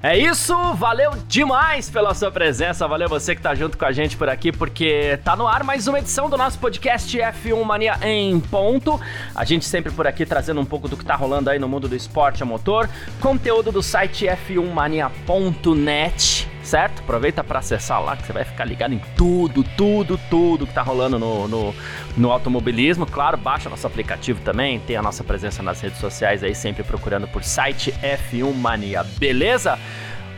É isso, valeu demais pela sua presença, valeu você que tá junto com a gente por aqui, porque tá no ar mais uma edição do nosso podcast F1 Mania em ponto. A gente sempre por aqui trazendo um pouco do que tá rolando aí no mundo do esporte a motor, conteúdo do site f1mania.net certo? Aproveita para acessar lá que você vai ficar ligado em tudo, tudo, tudo que tá rolando no, no, no, automobilismo. Claro, baixa nosso aplicativo também, tem a nossa presença nas redes sociais aí, sempre procurando por site F1 Mania, beleza?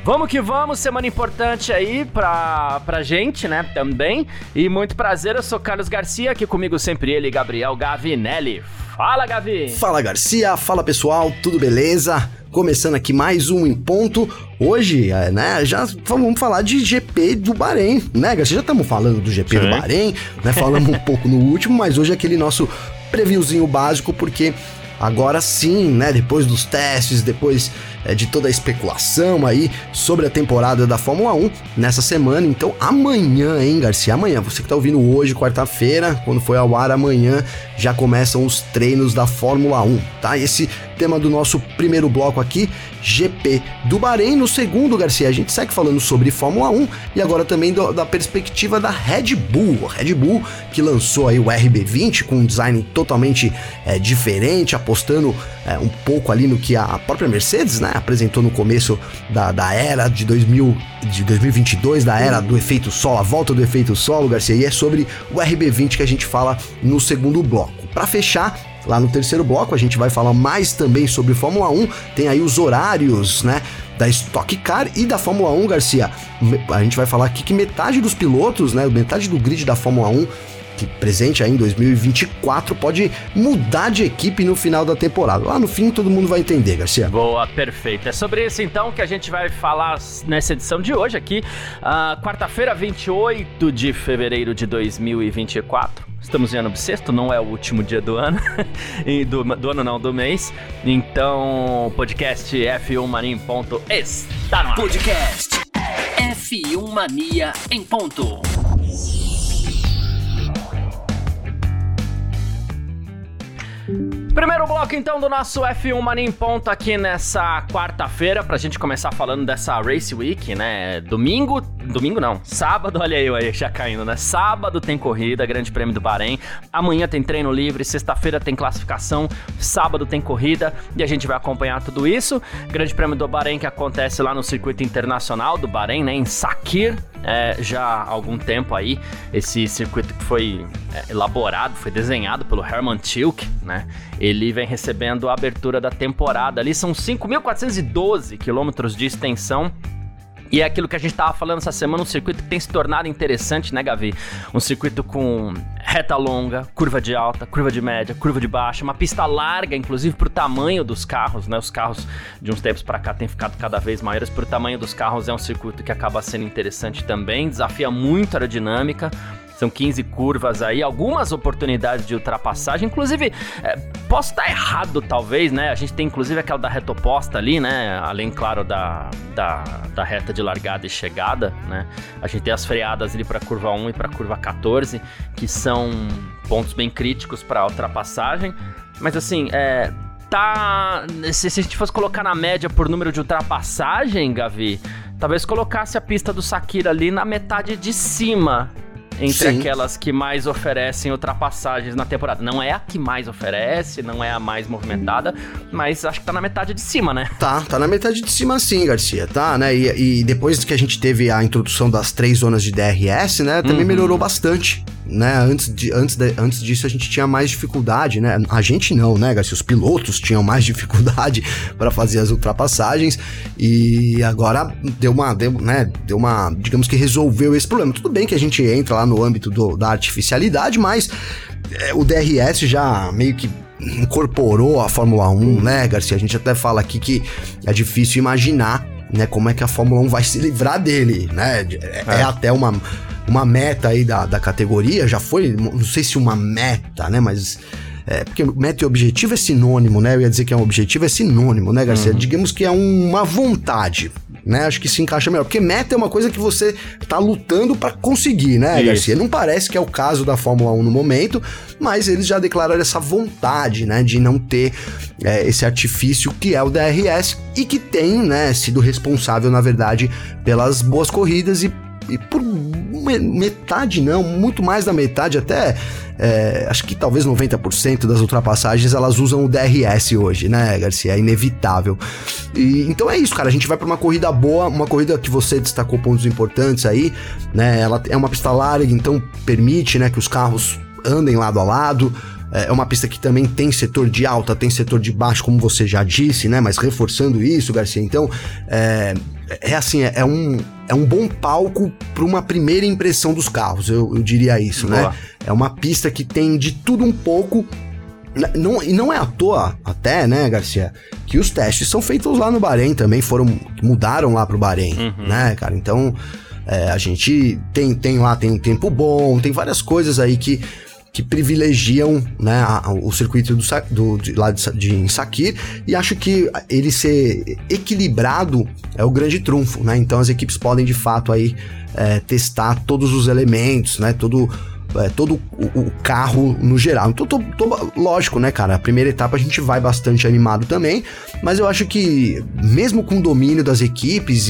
Vamos que vamos, semana importante aí pra, pra gente, né, também. E muito prazer, eu sou Carlos Garcia, aqui comigo sempre ele, Gabriel Gavinelli. Fala, Gavi! Fala, Garcia! Fala, pessoal! Tudo beleza? Começando aqui mais um em ponto. Hoje, é, né, já vamos falar de GP do Bahrein, né, Garcia? Já estamos falando do GP Sim. do Bahrein, né? Falamos um pouco no último, mas hoje é aquele nosso previewzinho básico, porque agora sim, né, depois dos testes, depois é, de toda a especulação aí sobre a temporada da Fórmula 1 nessa semana. Então, amanhã, hein, Garcia? Amanhã, você que tá ouvindo hoje, quarta-feira, quando foi ao ar, amanhã já começam os treinos da Fórmula 1, tá? Esse tema do nosso primeiro bloco aqui, GP do Bahrein. No segundo, Garcia, a gente segue falando sobre Fórmula 1 e agora também do, da perspectiva da Red Bull. A Red Bull que lançou aí o RB20 com um design totalmente é, diferente, apostando é, um pouco ali no que a própria Mercedes, né, apresentou no começo da, da era de 2000, de 2022, da era do efeito solo, a volta do efeito solo, Garcia, e é sobre o RB20 que a gente fala no segundo bloco. Para fechar, Lá no terceiro bloco a gente vai falar mais também sobre Fórmula 1, tem aí os horários, né? Da Stock Car e da Fórmula 1, Garcia. A gente vai falar aqui que metade dos pilotos, né? Metade do grid da Fórmula 1 que presente aí em 2024 pode mudar de equipe no final da temporada. Lá no fim todo mundo vai entender, Garcia. Boa, perfeito. É sobre isso então que a gente vai falar nessa edição de hoje aqui, uh, quarta-feira, 28 de fevereiro de 2024. Estamos em ano bissexto, não é o último dia do ano, do, do, ano não, do mês. Então, podcast F1 Mania em ponto está no ar. Podcast F1 Mania em ponto. Primeiro bloco então do nosso F1 Mania em ponto aqui nessa quarta-feira pra gente começar falando dessa Race Week, né? Domingo, domingo não, sábado, olha eu aí já caindo, né? Sábado tem corrida, Grande Prêmio do Bahrein. Amanhã tem treino livre, sexta-feira tem classificação, sábado tem corrida e a gente vai acompanhar tudo isso. Grande Prêmio do Bahrein que acontece lá no circuito internacional do Bahrein, né? Em Sakir, é, já há algum tempo aí. Esse circuito que foi é, elaborado, foi desenhado pelo Herman Tilke, né? Ele vem recebendo a abertura da temporada ali, são 5.412 quilômetros de extensão e é aquilo que a gente estava falando essa semana, um circuito que tem se tornado interessante, né, Gavi? Um circuito com reta longa, curva de alta, curva de média, curva de baixa, uma pista larga, inclusive para o tamanho dos carros, né? Os carros de uns tempos para cá têm ficado cada vez maiores. Para o tamanho dos carros, é um circuito que acaba sendo interessante também, desafia muito a aerodinâmica. São 15 curvas aí, algumas oportunidades de ultrapassagem. Inclusive, é, posso estar errado, talvez, né? A gente tem inclusive aquela da reta oposta ali, né? Além, claro, da, da, da reta de largada e chegada, né? A gente tem as freadas ali para curva 1 e para curva 14, que são pontos bem críticos para ultrapassagem. Mas assim, é, tá. Se, se, a gente fosse colocar na média por número de ultrapassagem, Gavi, talvez colocasse a pista do Sakira ali na metade de cima entre Sim. aquelas que mais oferecem ultrapassagens na temporada. Não é a que mais oferece, não é a mais movimentada, mas acho que tá na metade de cima, né? Tá, tá na metade de cima sim, Garcia, tá, né? E, e depois que a gente teve a introdução das três zonas de DRS, né, também uhum. melhorou bastante né? Antes, de, antes, de, antes disso a gente tinha mais dificuldade, né? A gente não, né, Garcia? Os pilotos tinham mais dificuldade para fazer as ultrapassagens e agora deu uma, deu, né? Deu uma, digamos que resolveu esse problema. Tudo bem que a gente entra lá no âmbito do, da artificialidade, mas é, o DRS já meio que incorporou a Fórmula 1, né, Garcia? A gente até fala aqui que é difícil imaginar né, como é que a Fórmula 1 vai se livrar dele, né? É, é. é até uma, uma meta aí da, da categoria, já foi, não sei se uma meta, né, mas É, porque meta e objetivo é sinônimo, né? Eu ia dizer que é um objetivo, é sinônimo, né, Garcia? Uhum. Digamos que é uma vontade né? Acho que se encaixa melhor. Porque meta é uma coisa que você tá lutando para conseguir, né, Isso. Garcia? Não parece que é o caso da Fórmula 1 no momento, mas eles já declararam essa vontade, né, de não ter é, esse artifício que é o DRS e que tem, né, sido responsável, na verdade, pelas boas corridas e e por metade não, muito mais da metade, até é, acho que talvez 90% das ultrapassagens elas usam o DRS hoje, né, Garcia? É inevitável. E, então é isso, cara. A gente vai para uma corrida boa, uma corrida que você destacou pontos importantes aí, né? Ela é uma pista larga, então permite, né, que os carros andem lado a lado. É, é uma pista que também tem setor de alta, tem setor de baixo, como você já disse, né? Mas reforçando isso, Garcia, então é, é assim, é, é um, é um bom palco para uma primeira impressão dos carros, eu, eu diria isso, né? Boa. né? É uma pista que tem de tudo um pouco. Não, e não é à toa, até, né, Garcia, que os testes são feitos lá no Bahrein também, foram. mudaram lá pro Bahrein, uhum. né, cara? Então, é, a gente tem, tem lá, tem um tempo bom, tem várias coisas aí que que privilegiam né, a, o circuito do, do, de, lá de, de Sakir e acho que ele ser equilibrado é o grande trunfo, né? Então as equipes podem de fato aí é, testar todos os elementos, né? Todo é, todo o, o, carro no geral. Então, tô, tô, lógico, né, cara? A primeira etapa a gente vai bastante animado também, mas eu acho que, mesmo com o domínio das equipes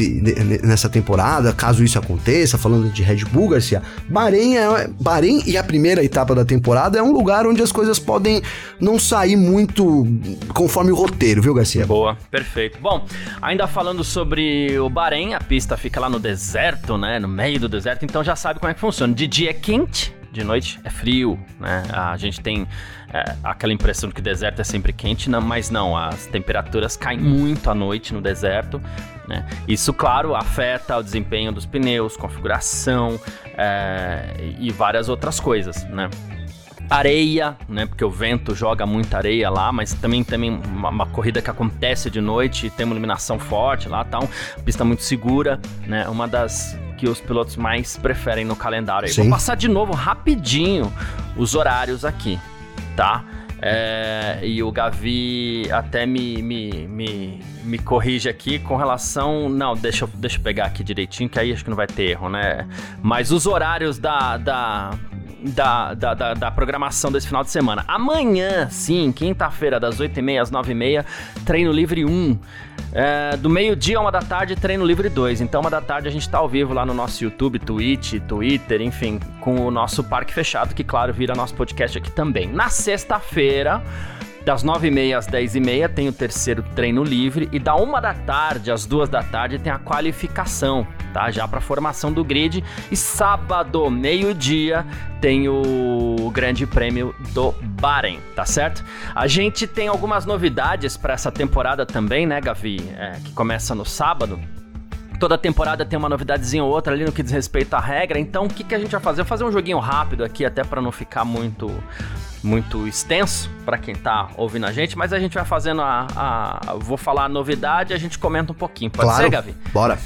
nessa temporada, caso isso aconteça, falando de Red Bull, Garcia, Bahrein, é, Bahrein e a primeira etapa da temporada é um lugar onde as coisas podem não sair muito conforme o roteiro, viu, Garcia? Boa, perfeito. Bom, ainda falando sobre o Bahrein, a pista fica lá no deserto, né? No meio do deserto, então já sabe como é que funciona. De dia é quente, de noite é frio, né? A gente tem é, aquela impressão de que o deserto é sempre quente, não, mas não, as temperaturas caem muito à noite no deserto, né? Isso, claro, afeta o desempenho dos pneus, configuração é, e várias outras coisas, né? Areia, né? Porque o vento joga muita areia lá, mas também também uma, uma corrida que acontece de noite, tem uma iluminação forte lá, tal, pista muito segura, né? Uma das que os pilotos mais preferem no calendário. Sim. Vou passar de novo rapidinho os horários aqui, tá? É, e o Gavi até me, me, me, me corrige aqui com relação. Não, deixa eu, deixa eu pegar aqui direitinho, que aí acho que não vai ter erro, né? Mas os horários da, da, da, da, da, da, programação desse final de semana. Amanhã, sim, quinta-feira, das 8h30 às 9h30, treino livre 1. É, do meio-dia a uma da tarde, treino livre 2. Então, uma da tarde a gente tá ao vivo lá no nosso YouTube, Twitch, Twitter, enfim, com o nosso parque fechado, que, claro, vira nosso podcast aqui também. Na sexta-feira. Das 9h30 às 10h30 tem o terceiro treino livre e da 1 da tarde às 2 da tarde tem a qualificação, tá? Já para formação do grid. E sábado, meio-dia, tem o Grande Prêmio do Bahrein, tá certo? A gente tem algumas novidades para essa temporada também, né, Gavi? É, que começa no sábado. Toda temporada tem uma novidadezinha ou outra ali no que diz respeito à regra. Então, o que, que a gente vai fazer? Eu vou fazer um joguinho rápido aqui, até para não ficar muito muito extenso para quem tá ouvindo a gente, mas a gente vai fazendo a, a, Vou falar a novidade e a gente comenta um pouquinho. Pode claro. ser, Gavi? Bora.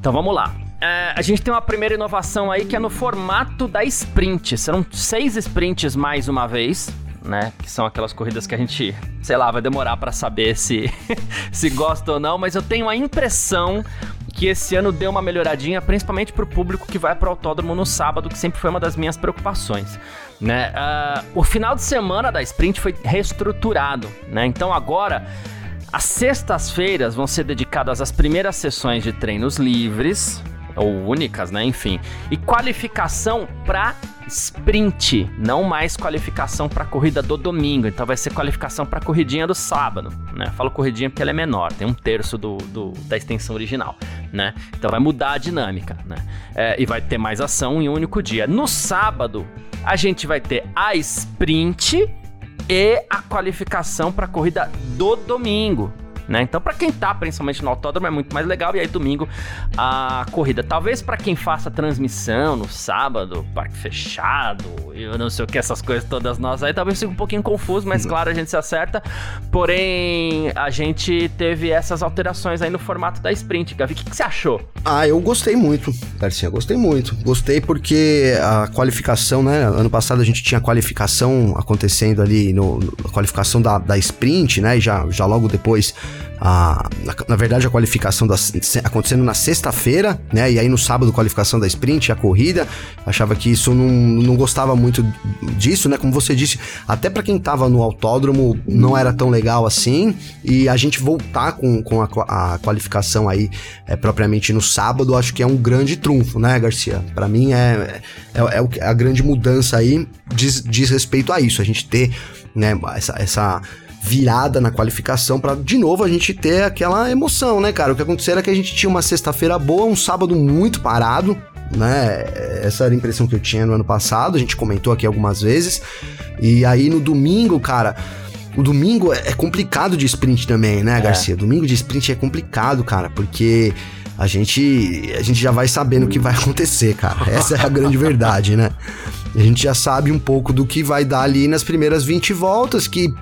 Então vamos lá. É, a gente tem uma primeira inovação aí que é no formato da sprint. Serão seis sprints mais uma vez né? Que são aquelas corridas que a gente, sei lá, vai demorar para saber se, se gosta ou não, mas eu tenho a impressão que esse ano deu uma melhoradinha, principalmente para o público que vai para o autódromo no sábado, que sempre foi uma das minhas preocupações. Né? Uh, o final de semana da sprint foi reestruturado, né? Então agora as sextas-feiras vão ser dedicadas às primeiras sessões de treinos livres, ou únicas, né? Enfim. E qualificação para sprint, não mais qualificação para corrida do domingo. Então vai ser qualificação para corridinha do sábado, né? Falo corridinha porque ela é menor, tem um terço do, do da extensão original, né? Então vai mudar a dinâmica, né? É, e vai ter mais ação em um único dia. No sábado a gente vai ter a sprint e a qualificação para corrida do domingo né? Então, para quem tá principalmente no autódromo é muito mais legal. E aí, domingo, a corrida. Talvez para quem faça transmissão no sábado, parque fechado, eu não sei o que, essas coisas todas nós aí, talvez fique um pouquinho confuso, mas claro, a gente se acerta. Porém, a gente teve essas alterações aí no formato da sprint. Gavi, o que, que você achou? Ah, eu gostei muito, Garcia, gostei muito. Gostei porque a qualificação, né? Ano passado a gente tinha qualificação acontecendo ali, no, a qualificação da, da sprint, né? E já, já logo depois a, na, na, verdade, a qualificação da, acontecendo na sexta-feira, né? E aí no sábado, qualificação da sprint, a corrida. Achava que isso não, não gostava muito disso, né? Como você disse, até para quem tava no autódromo não era tão legal assim. E a gente voltar com, com a, a qualificação aí é, propriamente no sábado, acho que é um grande trunfo, né, Garcia? Para mim é, é, é, a grande mudança aí diz, diz respeito a isso, a gente ter né, essa, essa virada na qualificação para de novo a gente ter aquela emoção, né, cara? O que aconteceu era que a gente tinha uma sexta-feira boa, um sábado muito parado, né? Essa era a impressão que eu tinha no ano passado, a gente comentou aqui algumas vezes. E aí no domingo, cara, o domingo é complicado de sprint também, né, é. Garcia? É. Domingo de sprint é complicado, cara, porque a gente a gente já vai sabendo o que vai acontecer, cara. Essa é a grande verdade, né? A gente já sabe um pouco do que vai dar ali nas primeiras 20 voltas, que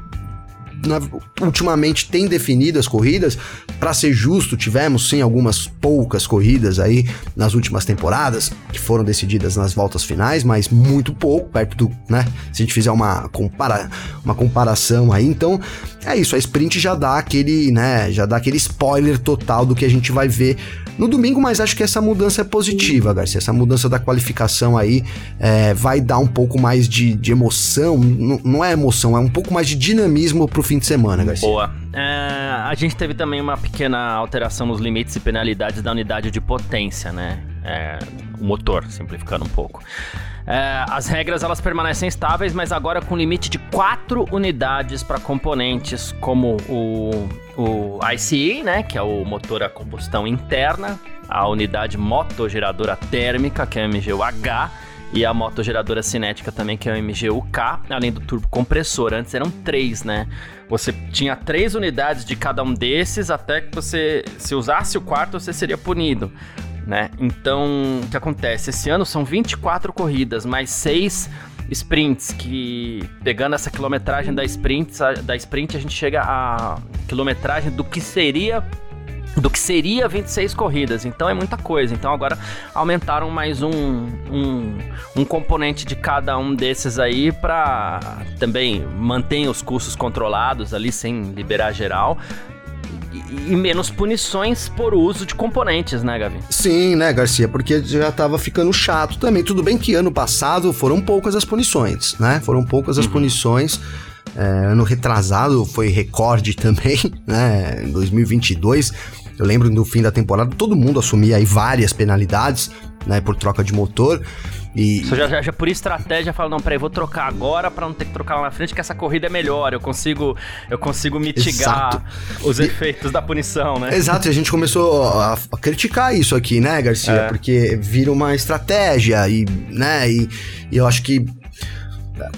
na, ultimamente tem definido as corridas. Para ser justo, tivemos sim algumas poucas corridas aí nas últimas temporadas que foram decididas nas voltas finais, mas muito pouco, perto do, né? Se a gente fizer uma, compara, uma comparação aí, então é isso, a sprint já dá aquele, né? Já dá aquele spoiler total do que a gente vai ver no domingo, mas acho que essa mudança é positiva, Garcia. Essa mudança da qualificação aí é, vai dar um pouco mais de, de emoção. N não é emoção, é um pouco mais de dinamismo pro fim de semana, Garcia. Boa. É, a gente teve também uma pequena alteração nos limites e penalidades da unidade de potência, né? É, o motor, simplificando um pouco. É, as regras elas permanecem estáveis, mas agora com limite de 4 unidades para componentes, como o, o ICE, né, que é o motor a combustão interna, a unidade motogeradora térmica, que é o MGU-H, e a motogeradora cinética também, que é o MGU-K, além do turbo compressor. Antes eram três, né? Você tinha três unidades de cada um desses, até que você, se usasse o quarto, você seria punido né? Então, o que acontece? Esse ano são 24 corridas, mais 6 sprints, que pegando essa quilometragem da sprint, da sprint a gente chega à quilometragem do que seria do que seria 26 corridas, então é muita coisa. Então agora aumentaram mais um, um, um componente de cada um desses aí para também manter os custos controlados ali sem liberar geral, e menos punições por uso de componentes, né, Gavi? Sim, né, Garcia? Porque já tava ficando chato também. Tudo bem que ano passado foram poucas as punições, né? Foram poucas as uhum. punições. É, ano retrasado foi recorde também, né? Em 2022. Eu lembro no fim da temporada, todo mundo assumia aí várias penalidades, né, por troca de motor. E... Você já, já, já, por estratégia fala, não, peraí, vou trocar agora para não ter que trocar lá na frente, que essa corrida é melhor, eu consigo, eu consigo mitigar Exato. os e... efeitos da punição, né? Exato, e a gente começou a, a criticar isso aqui, né, Garcia? É. Porque vira uma estratégia e, né, e, e eu acho que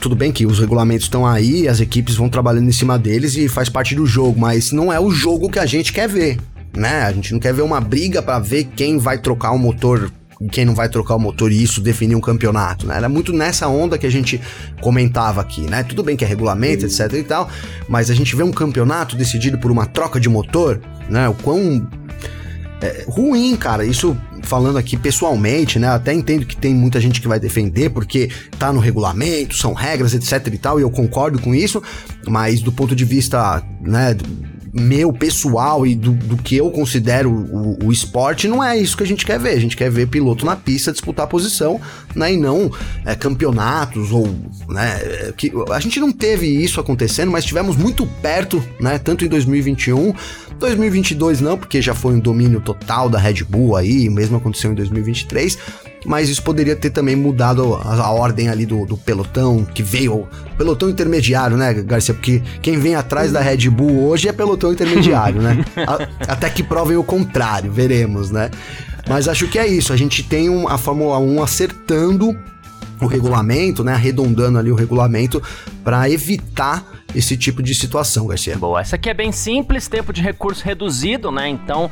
tudo bem que os regulamentos estão aí, as equipes vão trabalhando em cima deles e faz parte do jogo, mas não é o jogo que a gente quer ver, né? A gente não quer ver uma briga para ver quem vai trocar o motor quem não vai trocar o motor e isso definir um campeonato, né? Era muito nessa onda que a gente comentava aqui, né? Tudo bem que é regulamento, etc e tal, mas a gente vê um campeonato decidido por uma troca de motor, né? O quão é, ruim, cara, isso falando aqui pessoalmente, né? Até entendo que tem muita gente que vai defender porque tá no regulamento, são regras, etc e tal, e eu concordo com isso, mas do ponto de vista, né, meu pessoal e do, do que eu considero o, o, esporte, não é isso que a gente quer ver. A gente quer ver piloto na pista disputar posição, né? E não é, campeonatos ou, né? Que, a gente não teve isso acontecendo, mas estivemos muito perto, né? Tanto em 2021 2022 não, porque já foi um domínio total da Red Bull aí, mesmo aconteceu em 2023, mas isso poderia ter também mudado a, a ordem ali do, do, pelotão que veio, pelotão intermediário, né, Garcia? Porque quem vem atrás da Red Bull hoje é pelotão intermediário, né? A, até que provem o contrário, veremos, né? Mas acho que é isso, a gente tem um, a Fórmula 1 acertando o regulamento, né? Arredondando ali o regulamento para evitar esse tipo de situação, Garcia. Boa, essa aqui é bem simples, tempo de recurso reduzido, né? Então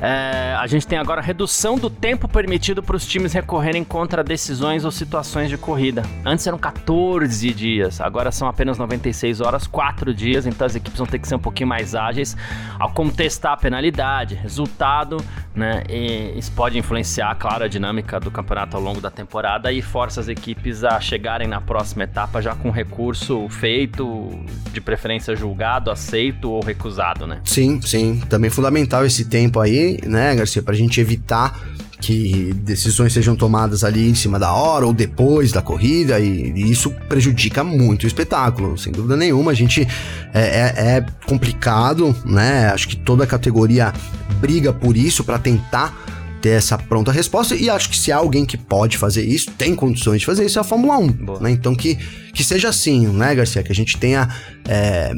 é, a gente tem agora redução do tempo permitido para os times recorrerem contra decisões ou situações de corrida. Antes eram 14 dias, agora são apenas 96 horas, 4 dias, então as equipes vão ter que ser um pouquinho mais ágeis ao contestar a penalidade, resultado, né? E isso pode influenciar, claro, a dinâmica do campeonato ao longo da temporada e força as equipes a chegarem na próxima etapa já com recurso feito, de preferência julgado, aceito ou recusado, né? Sim, sim. Também fundamental esse tempo aí né, Garcia, pra gente evitar que decisões sejam tomadas ali em cima da hora ou depois da corrida e, e isso prejudica muito o espetáculo, sem dúvida nenhuma. A gente é, é, é complicado, né? Acho que toda a categoria briga por isso para tentar ter essa pronta resposta. E acho que se há alguém que pode fazer isso, tem condições de fazer isso, é a Fórmula 1. Né? Então que, que seja assim, né, Garcia? Que a gente tenha. É,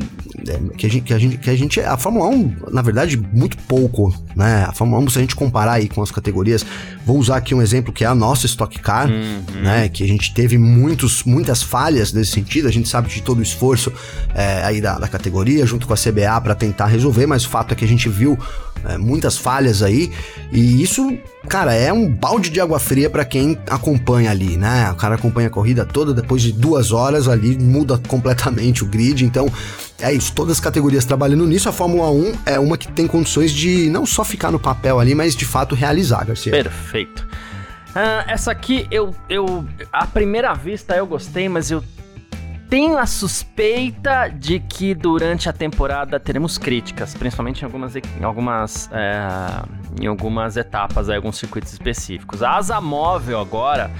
é, que, a gente, que, a gente, que a gente. A Fórmula 1, na verdade, muito pouco, né? A Fórmula 1, se a gente comparar aí com as categorias, vou usar aqui um exemplo que é a nossa Stock Car, uhum. né? Que a gente teve muitos, muitas falhas nesse sentido. A gente sabe de todo o esforço é, aí da, da categoria, junto com a CBA, para tentar resolver, mas o fato é que a gente viu é, muitas falhas aí. E isso, cara, é um balde de água fria para quem acompanha ali, né? O cara acompanha a corrida toda, depois de duas horas ali muda completamente o grid. Então, é isso, todas as categorias trabalhando nisso. A Fórmula 1 é uma que tem condições de não só ficar no papel ali, mas de fato realizar, Garcia. Perfeito. Uh, essa aqui eu, eu. À primeira vista eu gostei, mas eu tenho a suspeita de que durante a temporada teremos críticas, principalmente em algumas, em algumas, é, em algumas etapas, alguns circuitos específicos. A asa móvel agora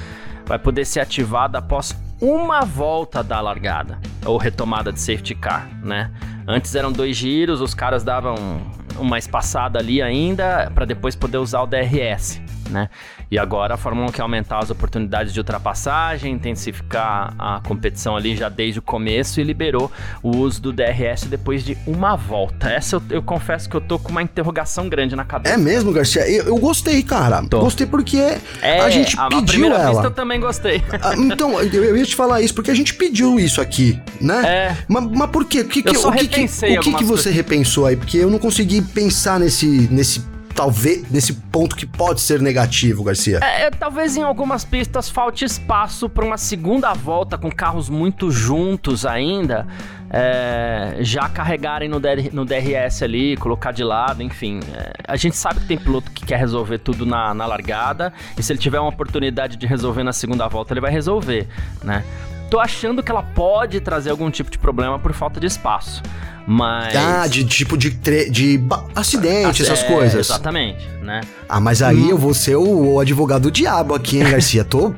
vai poder ser ativada após uma volta da largada ou retomada de safety car, né? Antes eram dois giros, os caras davam uma espaçada ali ainda para depois poder usar o DRS, né? E agora a Fórmula 1 quer aumentar as oportunidades de ultrapassagem, intensificar a competição ali já desde o começo e liberou o uso do DRS depois de uma volta. Essa eu, eu confesso que eu tô com uma interrogação grande na cabeça. É mesmo, Garcia? Eu, eu gostei, cara. Tô. Gostei porque é, a gente a, pediu a primeira ela. vista eu também gostei. Ah, então, eu, eu, ia te falar isso porque a gente pediu isso aqui, né? É. Mas, mas por quê? O que, que, o que, que, o que, que você coisas. repensou aí? Porque eu não consegui pensar nesse, nesse talvez nesse ponto que pode ser negativo, Garcia? É, é talvez em algumas pistas falte espaço para uma segunda volta com carros muito juntos ainda. É, já carregarem no, DR, no, DRS ali, colocar de lado, enfim. É, a gente sabe que tem piloto que quer resolver tudo na, na largada, e se ele tiver uma oportunidade de resolver na segunda volta, ele vai resolver, né? Tô achando que ela pode trazer algum tipo de problema por falta de espaço. Mas. Ah, de tipo de, de acidente, essas é, coisas. Exatamente, né? Ah, mas aí hum. eu vou ser o, o, advogado do diabo aqui, hein, Garcia? tô.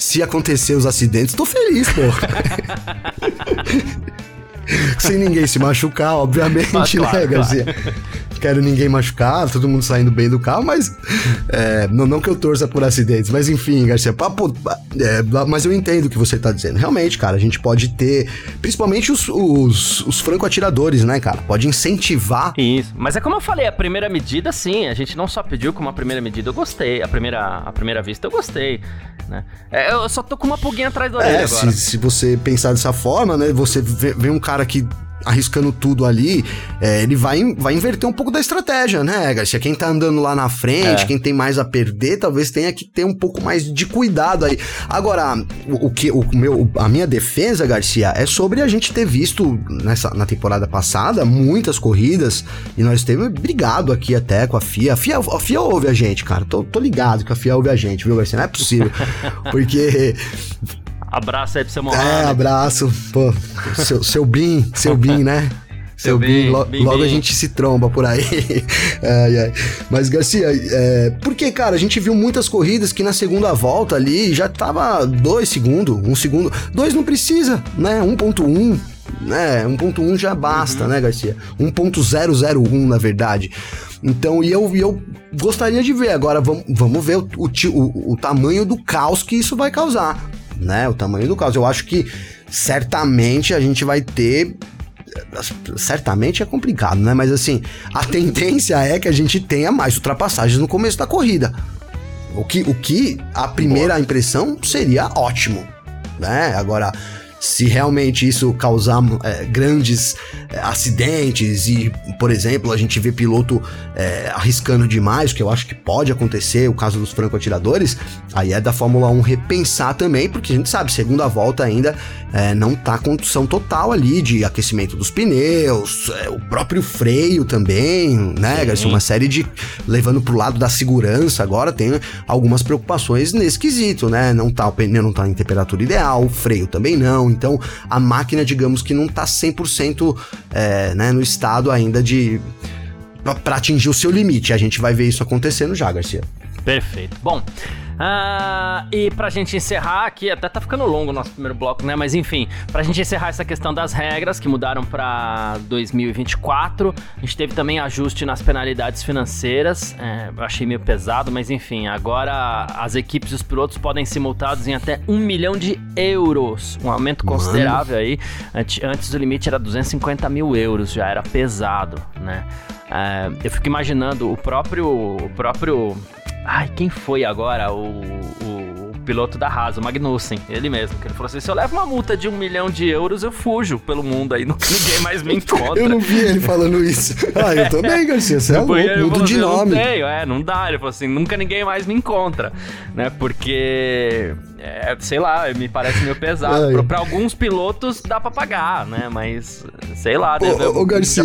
Se acontecer os acidentes, tô feliz, pô. Sem ninguém se machucar, obviamente, mas, né, claro, Garcia? Claro quero ninguém machucado, todo mundo saindo bem do carro, mas é, não, não, que eu torça por acidentes, mas enfim, Garcia, papo, é, mas eu entendo o que você tá dizendo. Realmente, cara, a gente pode ter, principalmente os, os, os franco-atiradores, né, cara? Pode incentivar. Isso, mas é como eu falei, a primeira medida, sim, a gente não só pediu como a primeira medida, eu gostei, a primeira, a primeira vista eu gostei, né? É, eu só tô com uma pulguinha atrás do orelha é, agora. Se, se você pensar dessa forma, né, você vê, vê um cara que arriscando tudo ali, é, ele vai, vai inverter um pouco da estratégia, né, Garcia? Quem tá andando lá na frente, é. quem tem mais a perder, talvez tenha que ter um pouco mais de cuidado aí. Agora, o, o que o meu, a minha defesa, Garcia, é sobre a gente ter visto nessa, na temporada passada muitas corridas e nós temos brigado aqui até com a FIA. A FIA, a FIA ouve a gente, cara. Tô, tô ligado que a FIA ouve a gente, viu, Garcia? Não é possível. Porque Abraço aí pro seu Mohamed. É, abraço. Pô, seu, seu Bin, seu Bin, né? Seu Bin, lo, bim, logo a gente se tromba por aí. ai, ai. Mas, Garcia, é, porque, cara, a gente viu muitas corridas que na segunda volta ali já tava dois segundos, um segundo. Dois não precisa, né? 1.1, né? 1.1 já basta, uhum. né, Garcia? 1.001, na verdade. Então, e eu, e eu gostaria de ver. Agora, vamos, vamos ver o, o, o, o tamanho do caos que isso vai causar né? O tamanho do caos. Eu acho que certamente a gente vai ter certamente é complicado, né? Mas assim, a tendência é que a gente tenha mais ultrapassagens no começo da corrida. O que, o que a primeira impressão seria ótimo, né? Agora, se realmente isso causar é, grandes é, acidentes e, por exemplo, a gente vê piloto é, arriscando demais, que eu acho que pode acontecer, o caso dos franco-atiradores, aí é da Fórmula 1 repensar também, porque a gente sabe, segunda volta ainda é, não tá condição total ali de aquecimento dos pneus, é, o próprio freio também, né, Garcia? Uma série de. levando pro lado da segurança agora, tem algumas preocupações nesse quesito, né? Não tá, o pneu não tá em temperatura ideal, o freio também não. Então a máquina, digamos que não tá 100% é, né, no estado ainda de. para atingir o seu limite. A gente vai ver isso acontecendo já, Garcia. Perfeito. Bom, Uh, e pra gente encerrar aqui, até tá ficando longo o nosso primeiro bloco, né? Mas enfim, pra gente encerrar essa questão das regras que mudaram pra 2024, a gente teve também ajuste nas penalidades financeiras. É, eu achei meio pesado, mas enfim, agora as equipes e os pilotos podem ser multados em até um milhão de euros. Um aumento considerável Mano. aí. Antes o limite era 250 mil euros, já era pesado, né? É, eu fico imaginando o próprio, o próprio Ai, quem foi agora o, o, o piloto da Haas, o Magnussen? Ele mesmo, que ele falou assim: se eu levo uma multa de um milhão de euros, eu fujo pelo mundo aí, ninguém mais me encontra. eu não vi ele falando isso. Ah, eu também, Garcia, você é louco, mudo de assim, nome. Não tenho, é, não dá. Ele falou assim: nunca ninguém mais me encontra, né? Porque é, sei lá, me parece meio pesado. Pra, pra, alguns pilotos dá pra pagar, né? Mas, sei lá, deve, ô, ô, Garcia,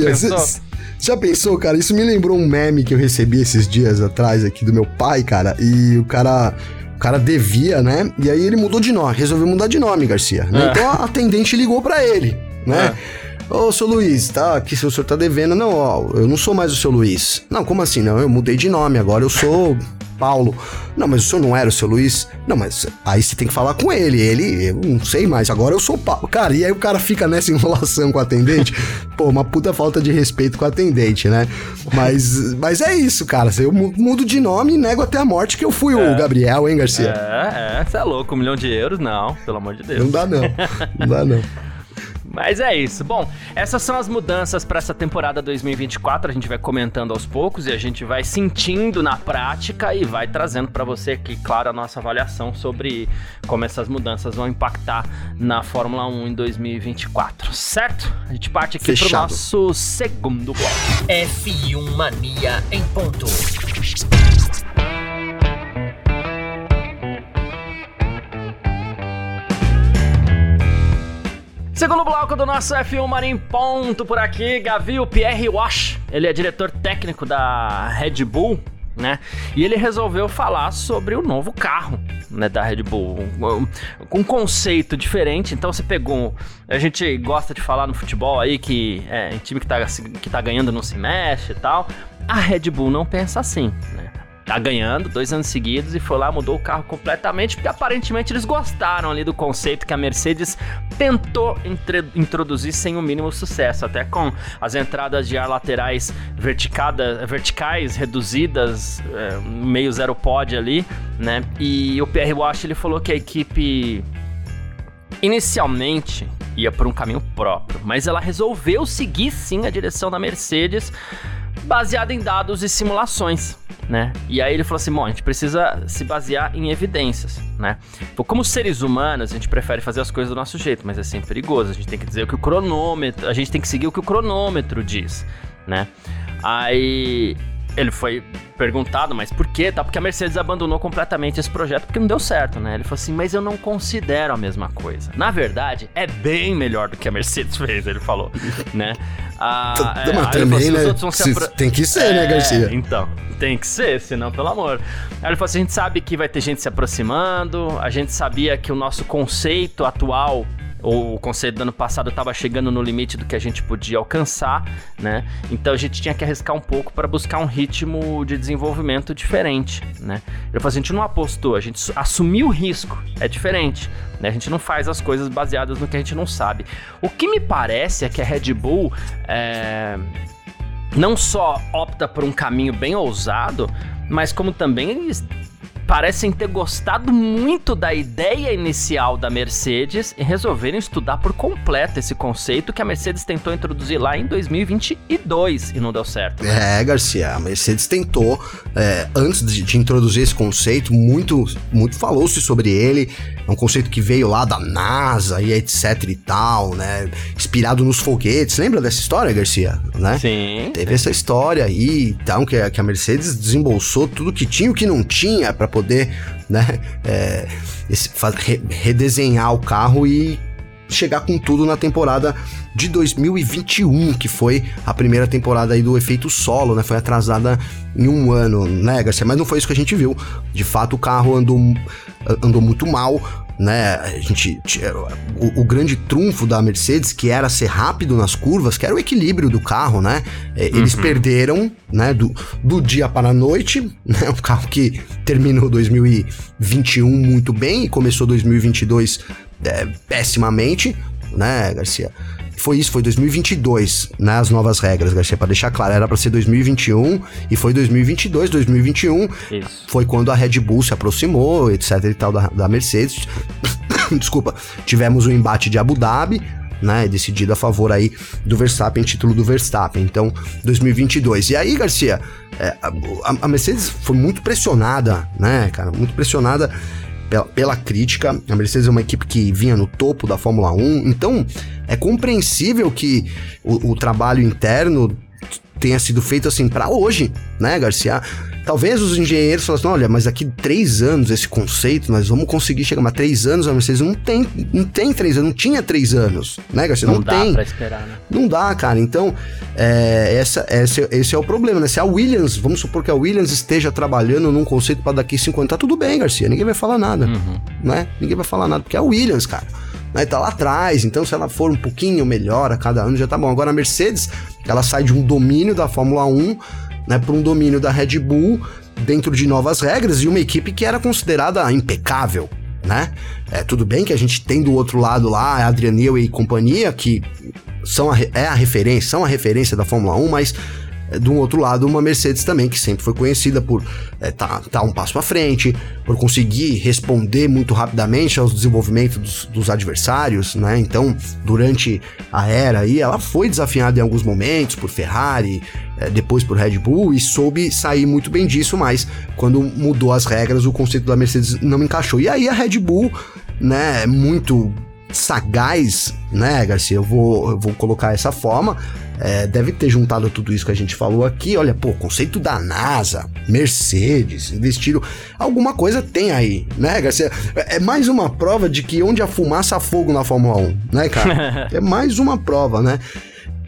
já pensou, cara? Isso me lembrou um meme que eu recebi esses dias atrás aqui do meu pai, cara. E o cara. O cara devia, né? E aí ele mudou de nome, resolveu mudar de nome, Garcia. Né? É. Então a atendente ligou para ele, né? É. Ô, seu Luiz, tá? Aqui se o senhor tá devendo. Não, ó, eu não sou mais o seu Luiz. Não, como assim? Não, eu mudei de nome, agora eu sou Paulo. Não, mas o senhor não era o seu Luiz? Não, mas aí você tem que falar com ele. Ele, eu não sei mais, agora eu sou Paulo. Cara, e aí o cara fica nessa enrolação com o atendente. Pô, uma puta falta de respeito com o atendente, né? Mas, mas é isso, cara. Eu mudo de nome e nego até a morte que eu fui é. o Gabriel, hein, Garcia? É, é. Você é louco, um milhão de euros? Não, pelo amor de Deus. Não dá, não. Não dá, não. Mas é isso. Bom, essas são as mudanças para essa temporada 2024. A gente vai comentando aos poucos e a gente vai sentindo na prática e vai trazendo para você aqui, claro, a nossa avaliação sobre como essas mudanças vão impactar na Fórmula 1 em 2024, certo? A gente parte aqui Fechado. pro nosso segundo bloco. F1 Mania em ponto. Segundo bloco do nosso F1 Marim Ponto por aqui, Gavi, o Pierre Wash. Ele é diretor técnico da Red Bull, né? E ele resolveu falar sobre o novo carro, né, da Red Bull, com um, um, conceito diferente. Então você pegou, a gente gosta de falar no futebol aí que é, time que tá, que tá ganhando não se mexe e tal. A Red Bull não pensa assim, né? Tá ganhando dois anos seguidos e foi lá, mudou o carro completamente, porque aparentemente eles gostaram ali do conceito que a Mercedes tentou introduzir sem o mínimo sucesso, até com as entradas de ar laterais verticais, reduzidas, é, meio zero pod ali, né? E o Pierre Wash ele falou que a equipe inicialmente ia por um caminho próprio, mas ela resolveu seguir sim a direção da Mercedes baseada em dados e simulações né? E aí ele falou assim: bom, a gente precisa se basear em evidências, né? Como seres humanos, a gente prefere fazer as coisas do nosso jeito, mas é sempre perigoso. A gente tem que dizer o que o cronômetro, a gente tem que seguir o que o cronômetro diz, né? Aí ele foi perguntado, mas por quê? Tá, porque a Mercedes abandonou completamente esse projeto porque não deu certo, né? Ele falou assim, mas eu não considero a mesma coisa. Na verdade, é bem melhor do que a Mercedes fez, ele falou, né? Ah, é, mas também, assim, né? Apro... Tem que ser, né, é, né, Garcia? Então, tem que ser, senão, pelo amor. Aí ele falou assim, a gente sabe que vai ter gente se aproximando, a gente sabia que o nosso conceito atual o conceito do ano passado estava chegando no limite do que a gente podia alcançar, né? Então a gente tinha que arriscar um pouco para buscar um ritmo de desenvolvimento diferente, né? Eu falei, a gente não apostou, a gente assumiu o risco, é diferente, né? A gente não faz as coisas baseadas no que a gente não sabe. O que me parece é que a Red Bull é, não só opta por um caminho bem ousado, mas como também eles parecem ter gostado muito da ideia inicial da Mercedes e resolveram estudar por completo esse conceito que a Mercedes tentou introduzir lá em 2022 e não deu certo. Né? É, Garcia, a Mercedes tentou, é, antes de, de, introduzir esse conceito, muito, muito falou-se sobre ele. É um conceito que veio lá da NASA e etc e tal, né? Inspirado nos foguetes. Lembra dessa história, Garcia? Né? Sim. Teve sim. essa história aí, então, que, que a Mercedes desembolsou tudo que tinha e o que não tinha para poder, né, é, esse, re, redesenhar o carro e chegar com tudo na temporada de 2021, que foi a primeira temporada aí do efeito solo, né? Foi atrasada em um ano, né, Garcia? Mas não foi isso que a gente viu. De fato, o carro andou, andou muito mal né? A gente o, o, grande trunfo da Mercedes que era ser rápido nas curvas, que era o equilíbrio do carro, né? É, eles uhum. perderam, né? Do, do dia para a noite, né? Um carro que terminou 2021 muito bem e começou 2022 é, pessimamente, né, Garcia? Foi isso, foi 2022, né? As novas regras, Garcia, para deixar claro, era para ser 2021 e foi 2022, 2021. Isso. Foi quando a Red Bull se aproximou, etc e tal, da, da Mercedes. Desculpa, tivemos o embate de Abu Dhabi, né, decidido a favor aí do Verstappen, título do Verstappen. Então, 2022. E aí, Garcia, é, a, a, Mercedes foi muito pressionada, né, cara, muito pressionada pela, pela crítica. A Mercedes é uma equipe que vinha no topo da Fórmula 1, então é compreensível que o, o trabalho interno tenha sido feito assim para hoje, né, Garcia? Talvez os engenheiros falassem, olha, mas daqui três anos esse conceito, nós vamos conseguir chegar, mas três anos a Mercedes não tem, não tem três anos, não tinha três anos, né, Garcia? Não, não dá tem. pra esperar, né? Não dá, cara. Então, é, essa, esse, esse é o problema, né? Se a Williams, vamos supor que a Williams esteja trabalhando num conceito para daqui 50, tá tudo bem, Garcia, ninguém vai falar nada, uhum. né? Ninguém vai falar nada, porque é a Williams, cara. Né, tá lá atrás, então se ela for um pouquinho melhor a cada ano já tá bom. Agora a Mercedes, ela sai de um domínio da Fórmula 1, né, para um domínio da Red Bull, dentro de novas regras e uma equipe que era considerada impecável, né? É, tudo bem que a gente tem do outro lado lá a Adrian Newey e companhia, que são a, é a referência, são a referência da Fórmula 1, mas é, do outro lado, uma Mercedes também, que sempre foi conhecida por estar é, tá, tá um passo à frente, por conseguir responder muito rapidamente aos desenvolvimentos dos, dos, adversários, né? Então, durante a era aí, ela foi desafiada em alguns momentos por Ferrari, é, depois por Red Bull, e soube sair muito bem disso, mas quando mudou as regras, o conceito da Mercedes não encaixou. E aí a Red Bull, né, muito sagaz, né, Garcia? Eu vou, eu vou colocar essa forma é, deve ter juntado tudo isso que a gente falou aqui. Olha, pô, conceito da NASA, Mercedes, investiram. Alguma coisa tem aí, né, Garcia? É, é mais uma prova de que onde a fumaça há fogo na Fórmula 1, né, cara? é mais uma prova, né?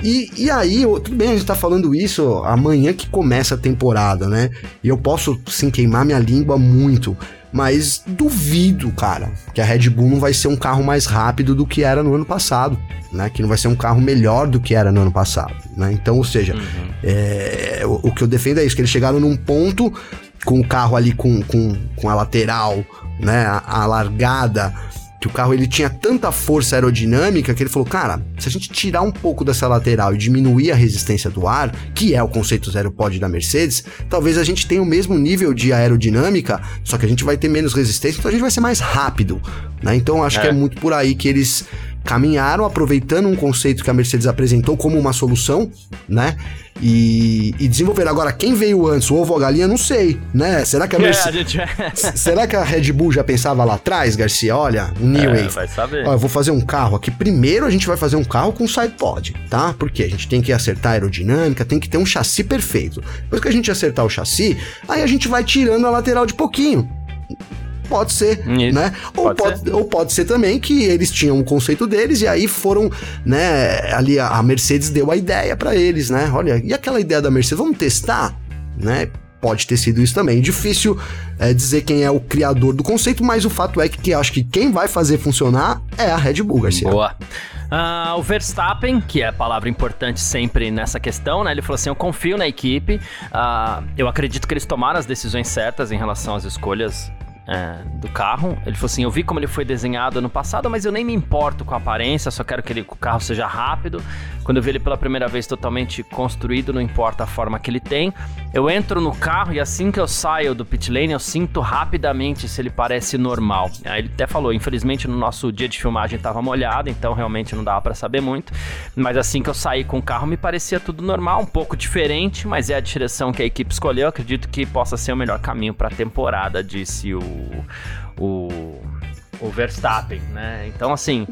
E, e aí, tudo bem, a gente tá falando isso amanhã que começa a temporada, né? E eu posso, sim, queimar minha língua muito. Mas duvido, cara, que a Red Bull não vai ser um carro mais rápido do que era no ano passado, né? Que não vai ser um carro melhor do que era no ano passado, né? Então, ou seja, uhum. é, o, o, que eu defendo é isso, que eles chegaram num ponto com o carro ali com, com, com a lateral, né? A, a largada que o carro ele tinha tanta força aerodinâmica que ele falou, cara, se a gente tirar um pouco dessa lateral e diminuir a resistência do ar, que é o conceito zero pod da Mercedes, talvez a gente tenha o mesmo nível de aerodinâmica, só que a gente vai ter menos resistência, então a gente vai ser mais rápido, né? Então acho é. que é muito por aí que eles caminharam aproveitando um conceito que a Mercedes apresentou como uma solução, né? E, e desenvolveram. Agora, quem veio antes, o ovo ou a galinha, não sei, né? Será que a, Mercedes... é, gente... Será que a Red Bull já pensava lá atrás, Garcia? Olha, New é, vai saber. Olha, eu vou fazer um carro aqui. Primeiro a gente vai fazer um carro com side pod, tá? Porque a gente tem que acertar a aerodinâmica, tem que ter um chassi perfeito. Depois que a gente acertar o chassi, aí a gente vai tirando a lateral de pouquinho. Pode ser, Isso. né? Ou pode, pode ser. ou pode ser também que eles tinham um conceito deles e aí foram, né? Ali a, Mercedes deu a ideia para eles, né? Olha, e aquela ideia da Mercedes, vamos testar, né? Pode ter sido isso também. Difícil é, dizer quem é o criador do conceito, mas o fato é que, que acho que quem vai fazer funcionar é a Red Bull, Garcia. Boa. Uh, o Verstappen, que é a palavra importante sempre nessa questão, né? Ele falou assim: Eu confio na equipe, uh, eu acredito que eles tomaram as decisões certas em relação às escolhas é, do carro. Ele falou assim: Eu vi como ele foi desenhado ano passado, mas eu nem me importo com a aparência, só quero que, ele, que o carro seja rápido. Quando eu vi ele pela primeira vez totalmente construído, não importa a forma que ele tem. Eu entro no carro e assim que eu saio do pit lane, eu sinto rapidamente se ele parece normal. Aí ele até falou: Infelizmente, no nosso dia de filmagem estava molhado, então realmente não dava para saber muito. Mas assim que eu saí com o carro, me parecia tudo normal, um pouco diferente, mas é a direção que a equipe escolheu. Acredito que possa ser o melhor caminho para a temporada, disse o o, o Verstappen, né? Então, assim,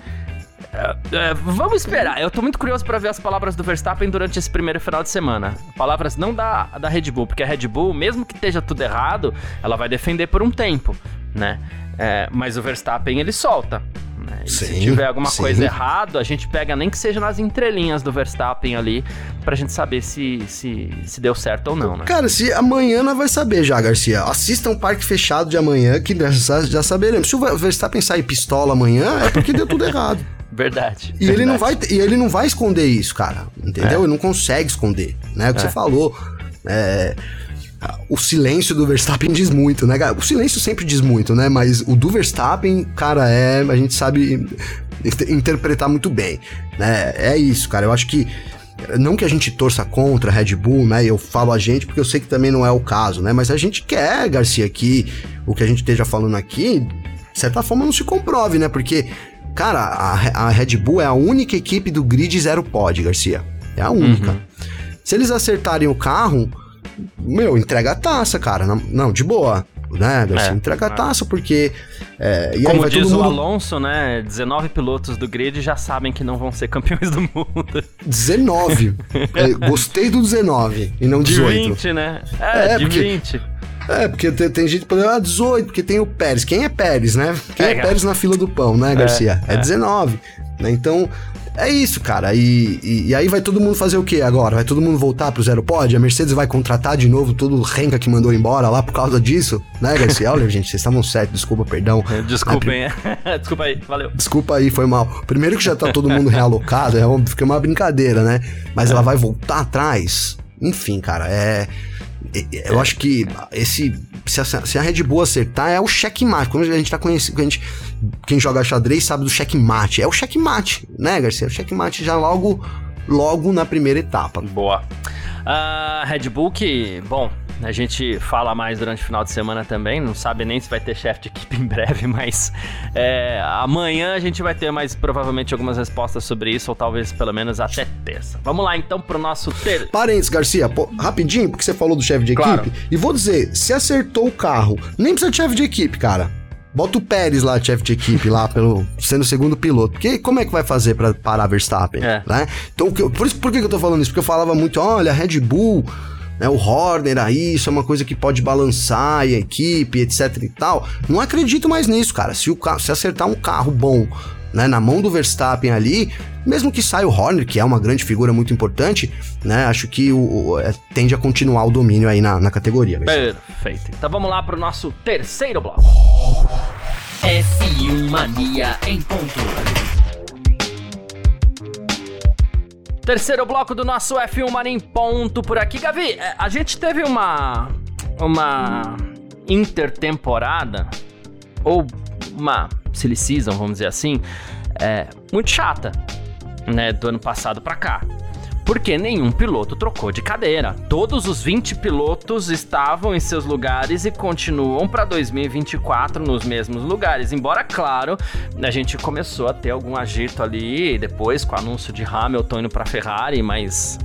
é, é, vamos esperar. Eu tô muito curioso para ver as palavras do Verstappen durante esse primeiro final de semana. Palavras não da, da Red Bull, porque a Red Bull, mesmo que esteja tudo errado, ela vai defender por um tempo, né? É, mas o Verstappen ele solta. Né? Sim, se tiver alguma sim. coisa errada, a gente pega nem que seja nas entrelinhas do Verstappen ali, pra gente saber se, se, se deu certo ou não, né? Cara, se amanhã nós vai saber já, Garcia. Assista um parque fechado de amanhã que já, já saberemos. Se o Verstappen sair pistola amanhã, é porque deu tudo errado. Verdade. E verdade. ele não vai e ele não vai esconder isso, cara. Entendeu? É. Ele não consegue esconder, né? O que é. você falou. É, o silêncio do Verstappen diz muito, né, O silêncio sempre diz muito, né? Mas o do Verstappen, cara, é. A gente sabe interpretar muito bem, né? É isso, cara. Eu acho que. Não que a gente torça contra a Red Bull, né? Eu falo a gente porque eu sei que também não é o caso, né? Mas a gente quer, Garcia, que o que a gente esteja falando aqui, de certa forma, não se comprove, né? Porque, cara, a, a Red Bull é a única equipe do grid zero pod, Garcia. É a única. Uhum. Se eles acertarem o carro, meu, entrega a taça, cara. Não, não de boa. Né, Garcia? É, entrega a taça, porque. É, e Como aí vai diz todo mundo... o Alonso, né? 19 pilotos do grid já sabem que não vão ser campeões do mundo. 19. é, gostei do 19 e não 18. De 20, né? É, é de porque... 20. É, porque tem, tem gente que pode ah, 18, porque tem o Pérez. Quem é Pérez, né? Quem é, é Pérez na fila do pão, né, Garcia? É, é 19. Né? Então, é isso, cara. E, e, e, aí vai todo mundo fazer o que agora? Vai todo mundo voltar pro Zero Pod? A Mercedes vai contratar de novo todo o Renca que mandou embora lá por causa disso? Né, Garcia? Olha, gente, vocês estavam certos. Desculpa, perdão. Desculpem, é. Desculpa aí, valeu. Desculpa aí, foi mal. Primeiro que já tá todo mundo realocado, é uma, fica uma brincadeira, né? Mas é. ela vai voltar atrás? Enfim, cara, é eu acho que esse. Se a, se a, Red Bull acertar, é o checkmate. Quando a gente tá conhecendo. A gente, quem joga xadrez sabe do checkmate. É o checkmate, né, Garcia? O checkmate já logo, logo na primeira etapa. Boa. Uh, Red Bull que, bom, a gente fala mais durante o final de semana também, não sabe nem se vai ter chefe de equipe em breve, mas é, amanhã a gente vai ter mais provavelmente algumas respostas sobre isso, ou talvez pelo menos até terça. Vamos lá então pro nosso ter. Parênteses, Garcia, pô, rapidinho, porque você falou do chefe de equipe, claro. e vou dizer, se acertou o carro, nem precisa de chefe de equipe, cara. Bota o Pérez lá, chefe de equipe, lá, pelo, sendo o segundo piloto. Porque como é que vai fazer para parar Verstappen? É. Né? Então, por, isso, por que eu tô falando isso? Porque eu falava muito, olha, Red Bull né, o Horner aí, isso é uma coisa que pode balançar a equipe, etc e tal. Não acredito mais nisso, cara. Se, o se acertar um carro bom né, na mão do Verstappen ali, mesmo que saia o Horner, que é uma grande figura muito importante, né, acho que o, o é, tende a continuar o domínio aí na, na categoria. Perfeito. Então vamos lá para o nosso terceiro bloco. F1 Mania em ponto. Terceiro bloco do nosso F1 Marim ponto por aqui. Gavi, é, a gente teve uma. Uma intertemporada, ou uma silly season, vamos dizer assim, é, muito chata, né, do ano passado para cá porque nenhum piloto trocou de cadeira. Todos os 20 pilotos estavam em seus lugares e continuam para 2024 nos mesmos lugares. Embora, claro, a gente começou a ter algum agito ali depois com o anúncio de Hamilton indo para Ferrari, mas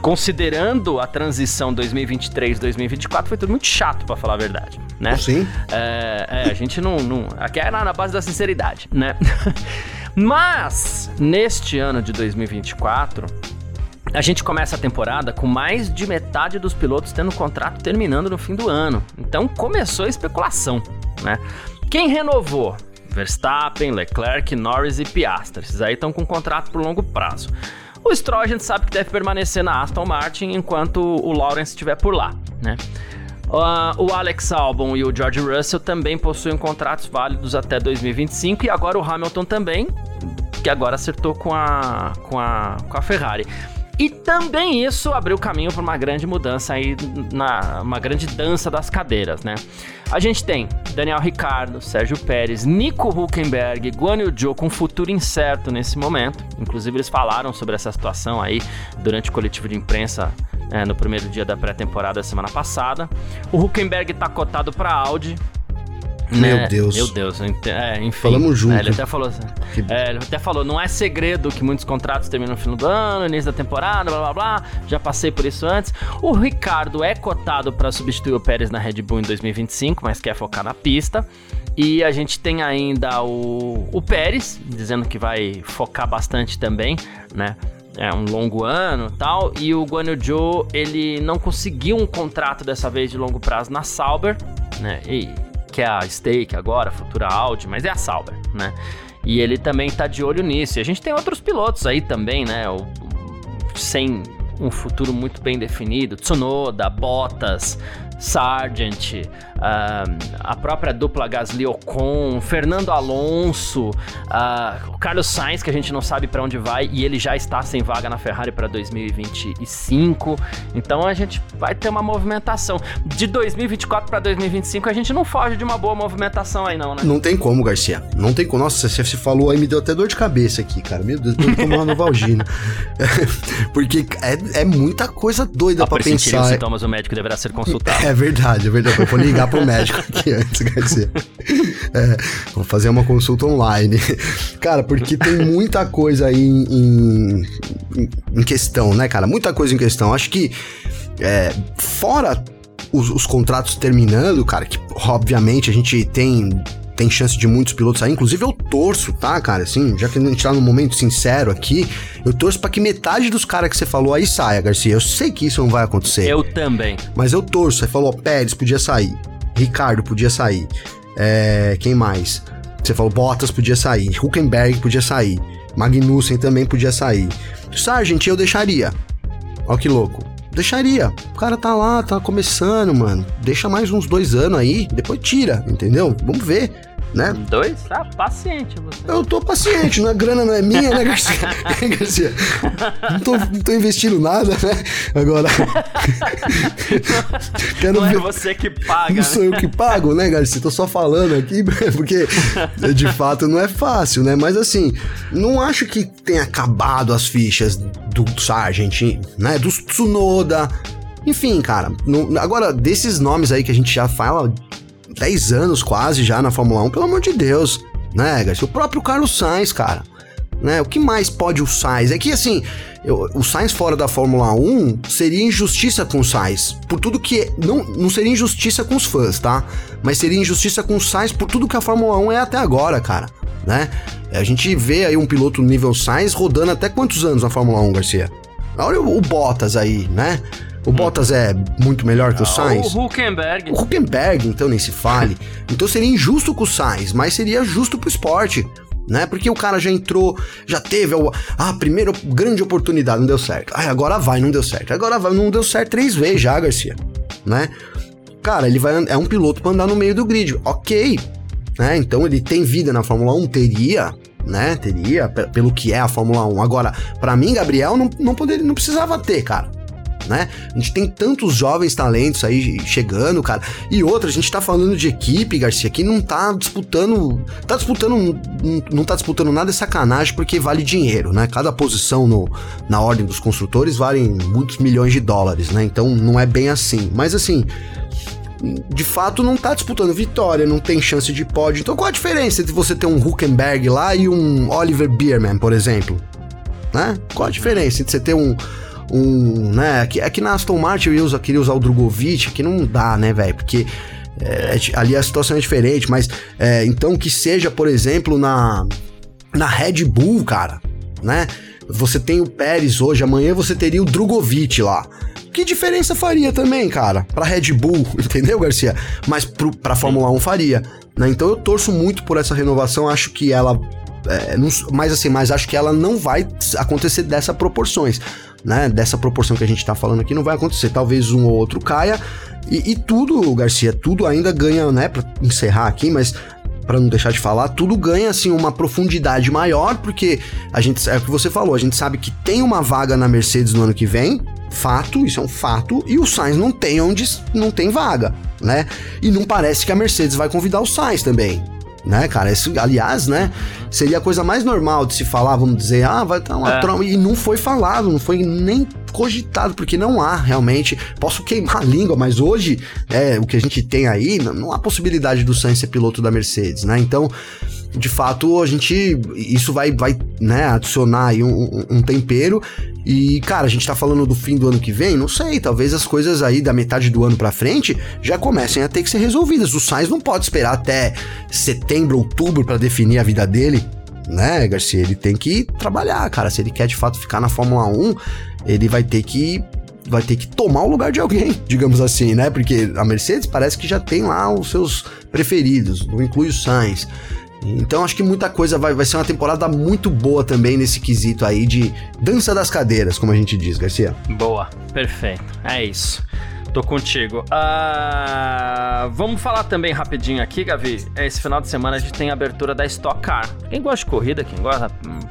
considerando a transição 2023-2024, foi tudo muito chato, para falar a verdade, né? Sim. É, é, a gente não, não. Aqui é na base da sinceridade, né? Mas, neste ano de 2024, a gente começa a temporada com mais de metade dos pilotos tendo o contrato terminando no fim do ano. Então começou a especulação, né? Quem renovou? Verstappen, Leclerc, Norris e Piastri. Esses aí estão com contrato por longo prazo. O Stroll a gente sabe que deve permanecer na Aston Martin enquanto o Lawrence estiver por lá, né? Uh, o Alex Albon e o George Russell também possuem contratos válidos até 2025 e agora o Hamilton também, que agora acertou com a, com a, com a Ferrari. E também isso abriu caminho para uma grande mudança aí, na, uma grande dança das cadeiras, né? A gente tem Daniel Ricardo, Sérgio Pérez, Nico Huckenberg, Guan Yu Zhou com futuro incerto nesse momento. Inclusive eles falaram sobre essa situação aí durante o coletivo de imprensa é, no primeiro dia da pré-temporada semana passada. O Huckenberg tá cotado para Audi, meu né? Deus. Meu Deus. É, enfim. Falamos junto. É, ele até falou assim, que... é, ele até falou, não é segredo que muitos contratos terminam no fim do ano, início da temporada, blá blá blá. Já passei por isso antes. O Ricardo é cotado para substituir o Pérez na Red Bull em 2025, mas quer focar na pista. E a gente tem ainda o, o Pérez, dizendo que vai focar bastante também, né? É um longo ano tal. E o Guan Yu Zhou, ele não conseguiu um contrato dessa vez de longo prazo na Sauber, né? E que é a Stake agora, futura Audi, mas é a Sauber, né? E ele também tá de olho nisso. E a gente tem outros pilotos aí também, né? O, sem um futuro muito bem definido. Tsunoda, Bottas, Sargent, uh, a própria dupla Gasly Ocon, Fernando Alonso, uh, o Carlos Sainz, que a gente não sabe para onde vai e ele já está sem vaga na Ferrari para 2025. Então a gente vai ter uma movimentação. De 2024 para 2025 a gente não foge de uma boa movimentação aí não, né? Não tem como, Garcia. Não tem como. Nossa, você falou aí, me deu até dor de cabeça aqui, cara. Meu Deus, eu tomar uma Novalgina. Porque é, é muita coisa doida para pensar. os sintomas, o médico deverá ser consultado. É verdade, é verdade. Eu vou ligar pro médico aqui antes, quer dizer. É, vou fazer uma consulta online. Cara, porque tem muita coisa aí em, em, em questão, né, cara? Muita coisa em questão. Acho que é, fora os, os, contratos terminando, cara, que obviamente a gente tem tem chance de muitos pilotos sair. Inclusive, eu torço, tá, cara? Assim, já que a gente tá num momento sincero aqui, eu torço para que metade dos caras que você falou aí saia, Garcia. Eu sei que isso não vai acontecer. Eu também. Mas eu torço. Você falou, Pérez podia sair. Ricardo podia sair. É, quem mais? Você falou, Bottas podia sair. Huckenberg podia sair. Magnussen também podia sair. Sargent, eu deixaria. Ó que louco. Deixaria. O cara tá lá, tá começando, mano. Deixa mais uns dois anos aí, depois tira, entendeu? Vamos ver né? Dois? Tá paciente você. Eu tô paciente, não, a grana não é minha, né, Garcia? Garcia? Não tô, não tô investindo nada, né? Agora. Quero não é ver... você que paga. Não sou eu que pago, né, Garcia? Tô só falando aqui, porque de fato não é fácil, né? Mas assim, não acho que tenha acabado as fichas do Sargent, né? Do Tsunoda. Enfim, cara, agora desses nomes aí que a gente já fala 10 anos quase já na Fórmula 1, pelo amor de Deus, né, Garcia? O próprio Carlos Sainz, cara. Né? O que mais pode o Sainz? É que assim, eu, o Sainz fora da Fórmula 1 seria injustiça com o Sainz. Por tudo que. Não, não seria injustiça com os fãs, tá? Mas seria injustiça com o Sainz por tudo que a Fórmula 1 é até agora, cara. Né? A gente vê aí um piloto nível Sainz rodando até quantos anos na Fórmula 1, Garcia? Olha o, o Bottas aí, né? O Bottas é muito melhor que o ah, Sainz? O Huckenberg. O Huckenberg, então, nem se fale. então seria injusto com o Sainz, mas seria justo pro esporte. Né? Porque o cara já entrou, já teve a, a primeira grande oportunidade, não deu certo. Ai, agora vai, não deu certo. Agora vai, não deu certo três vezes já, Garcia. Né? Cara, ele vai é um piloto pra andar no meio do grid. Ok. Né? Então ele tem vida na Fórmula 1? Teria, né? Teria, pelo que é a Fórmula 1. Agora, para mim, Gabriel, não, não, poderia, não precisava ter, cara né? A gente tem tantos jovens talentos aí chegando, cara. E outra, a gente tá falando de equipe, Garcia, que não tá disputando. Tá disputando. Não tá disputando nada é sacanagem porque vale dinheiro, né? Cada posição no, na ordem dos construtores vale muitos milhões de dólares, né? Então não é bem assim. Mas assim de fato não tá disputando vitória, não tem chance de pódio. Então qual a diferença entre você ter um Huckenberg lá e um Oliver Bierman, por exemplo? Né? Qual a diferença entre você ter um, um, né, aqui, aqui na Aston Martin eu uso, queria usar o Drogovic, aqui não dá, né, velho, porque é, ali a situação é diferente, mas é, então que seja, por exemplo, na, na Red Bull, cara, né, você tem o Pérez hoje, amanhã você teria o Drogovic lá. Que diferença faria também, cara, pra Red Bull, entendeu, Garcia? Mas pro, pra Fórmula 1 faria, né? Então eu torço muito por essa renovação, acho que ela é, não, mas assim, mas acho que ela não vai acontecer dessas proporções né, dessa proporção que a gente está falando aqui, não vai acontecer. Talvez um ou outro caia. E, e tudo, Garcia, tudo ainda ganha, né, para encerrar aqui, mas para não deixar de falar, tudo ganha assim uma profundidade maior, porque a gente é o que você falou, a gente sabe que tem uma vaga na Mercedes no ano que vem, fato, isso é um fato, e o Sainz não tem onde não tem vaga, né? E não parece que a Mercedes vai convidar o Sainz também né, cara? Isso, aliás, né, seria a coisa mais normal de se falar, vamos dizer, ah, vai estar uma é. E não foi falado, não foi nem cogitado, porque não há realmente. Posso queimar a língua, mas hoje, é, o que a gente tem aí, não há possibilidade do Sainz ser piloto da Mercedes, né? Então, de fato, a gente. Isso vai, vai né, adicionar aí um, um, tempero. E, cara, a gente tá falando do fim do ano que vem, não sei, talvez as coisas aí da metade do ano pra frente já comecem a ter que ser resolvidas. O Sainz não pode esperar até setembro, outubro para definir a vida dele, né, Garcia? Ele tem que trabalhar, cara. Se ele quer de fato ficar na Fórmula 1, ele vai ter que vai ter que tomar o lugar de alguém, digamos assim, né? Porque a Mercedes parece que já tem lá os seus preferidos, não inclui o Sainz. Então acho que muita coisa vai, vai ser uma temporada muito boa também nesse quesito aí de dança das cadeiras, como a gente diz, Garcia. Boa, perfeito. É isso. Tô contigo. Uh, vamos falar também rapidinho aqui, Gavi. Esse final de semana a gente tem a abertura da Stock Car. Quem gosta de corrida, quem gosta,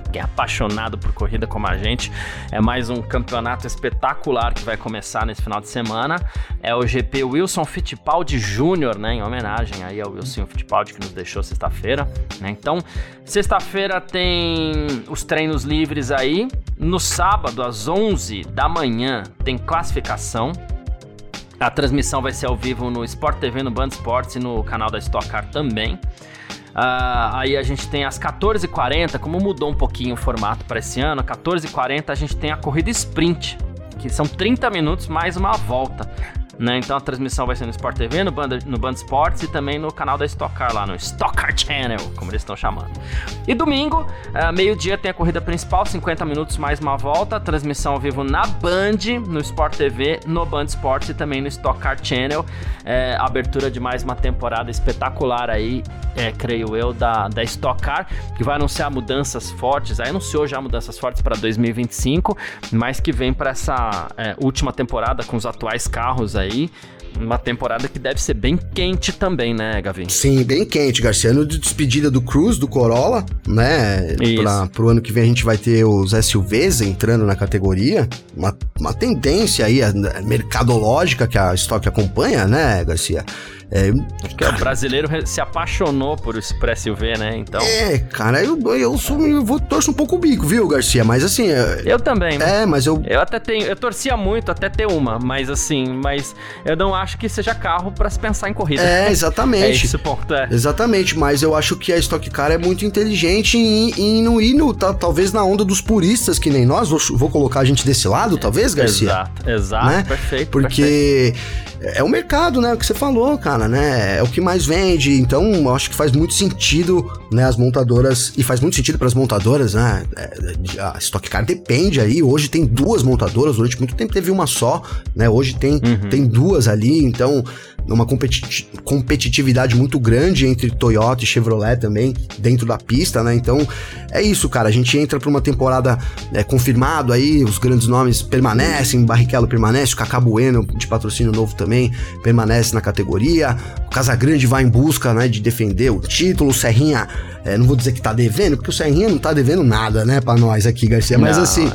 quem é apaixonado por corrida como a gente, é mais um campeonato espetacular que vai começar nesse final de semana. É o GP Wilson Fittipaldi Júnior, né? Em homenagem aí ao Wilson Fittipaldi que nos deixou sexta-feira. Né? Então, sexta-feira tem os treinos livres aí. No sábado, às 11 da manhã, tem classificação. A transmissão vai ser ao vivo no Sport TV, no Band Sports e no canal da Stock Car também. Uh, aí a gente tem às 14h40, como mudou um pouquinho o formato para esse ano, 14h40 a gente tem a corrida sprint, que são 30 minutos mais uma volta. Né? Então a transmissão vai ser no Sport TV, no Band, no Band Sports e também no canal da Stock Car lá no Stock Car Channel, como eles estão chamando. E domingo, uh, meio-dia tem a corrida principal, 50 minutos mais uma volta, transmissão ao vivo na Band, no Sport TV, no Band Sports e também no Stock Car Channel. É, abertura de mais uma temporada espetacular aí, é, creio eu, da, da Stock Car, que vai anunciar mudanças fortes, aí anunciou já mudanças fortes para 2025, mas que vem para essa é, última temporada com os atuais carros aí aí. Uma temporada que deve ser bem quente também, né, Gavin? Sim, bem quente, Garcia. Ano de despedida do Cruz, do Corolla, né? Pra, pro ano que vem a gente vai ter os SUVs entrando na categoria. Uma, uma tendência aí mercadológica que a Stock acompanha, né, Garcia? É, Porque cara, o brasileiro se apaixonou por, por SUV, né? Então. É, cara, eu, eu, sou, eu vou, torço um pouco o bico, viu, Garcia? Mas assim. É, eu também. É, mas eu. Eu até tenho. Eu torcia muito até ter uma, mas assim, mas eu não acho que seja carro para se pensar em corrida. É, exatamente. é esse ponto, é. Exatamente, mas eu acho que a Stock Car é muito inteligente em, em não ir no, tá, talvez na onda dos puristas que nem nós. Vou, vou colocar a gente desse lado, talvez, Garcia? Exato, exato, né? perfeito. Porque. Perfeito é o mercado, né? O que você falou, cara, né? É o que mais vende. Então, eu acho que faz muito sentido, né? As montadoras. E faz muito sentido para as montadoras, né? É, a Stock Car depende aí. Hoje tem duas montadoras. Durante muito tempo teve uma só, né? Hoje tem, uhum. tem duas ali. Então, uma competitividade muito grande entre Toyota e Chevrolet também dentro da pista, né? Então é isso, cara. A gente entra para uma temporada é, confirmado aí, os grandes nomes permanecem, Barrichello permanece, o Cacá Bueno de patrocínio novo também permanece na categoria. O Casagrande vai em busca, né, de defender o título. O Serrinha, é, não vou dizer que tá devendo, porque o Serrinha não tá devendo nada, né, para nós aqui, Garcia. Mas não, assim,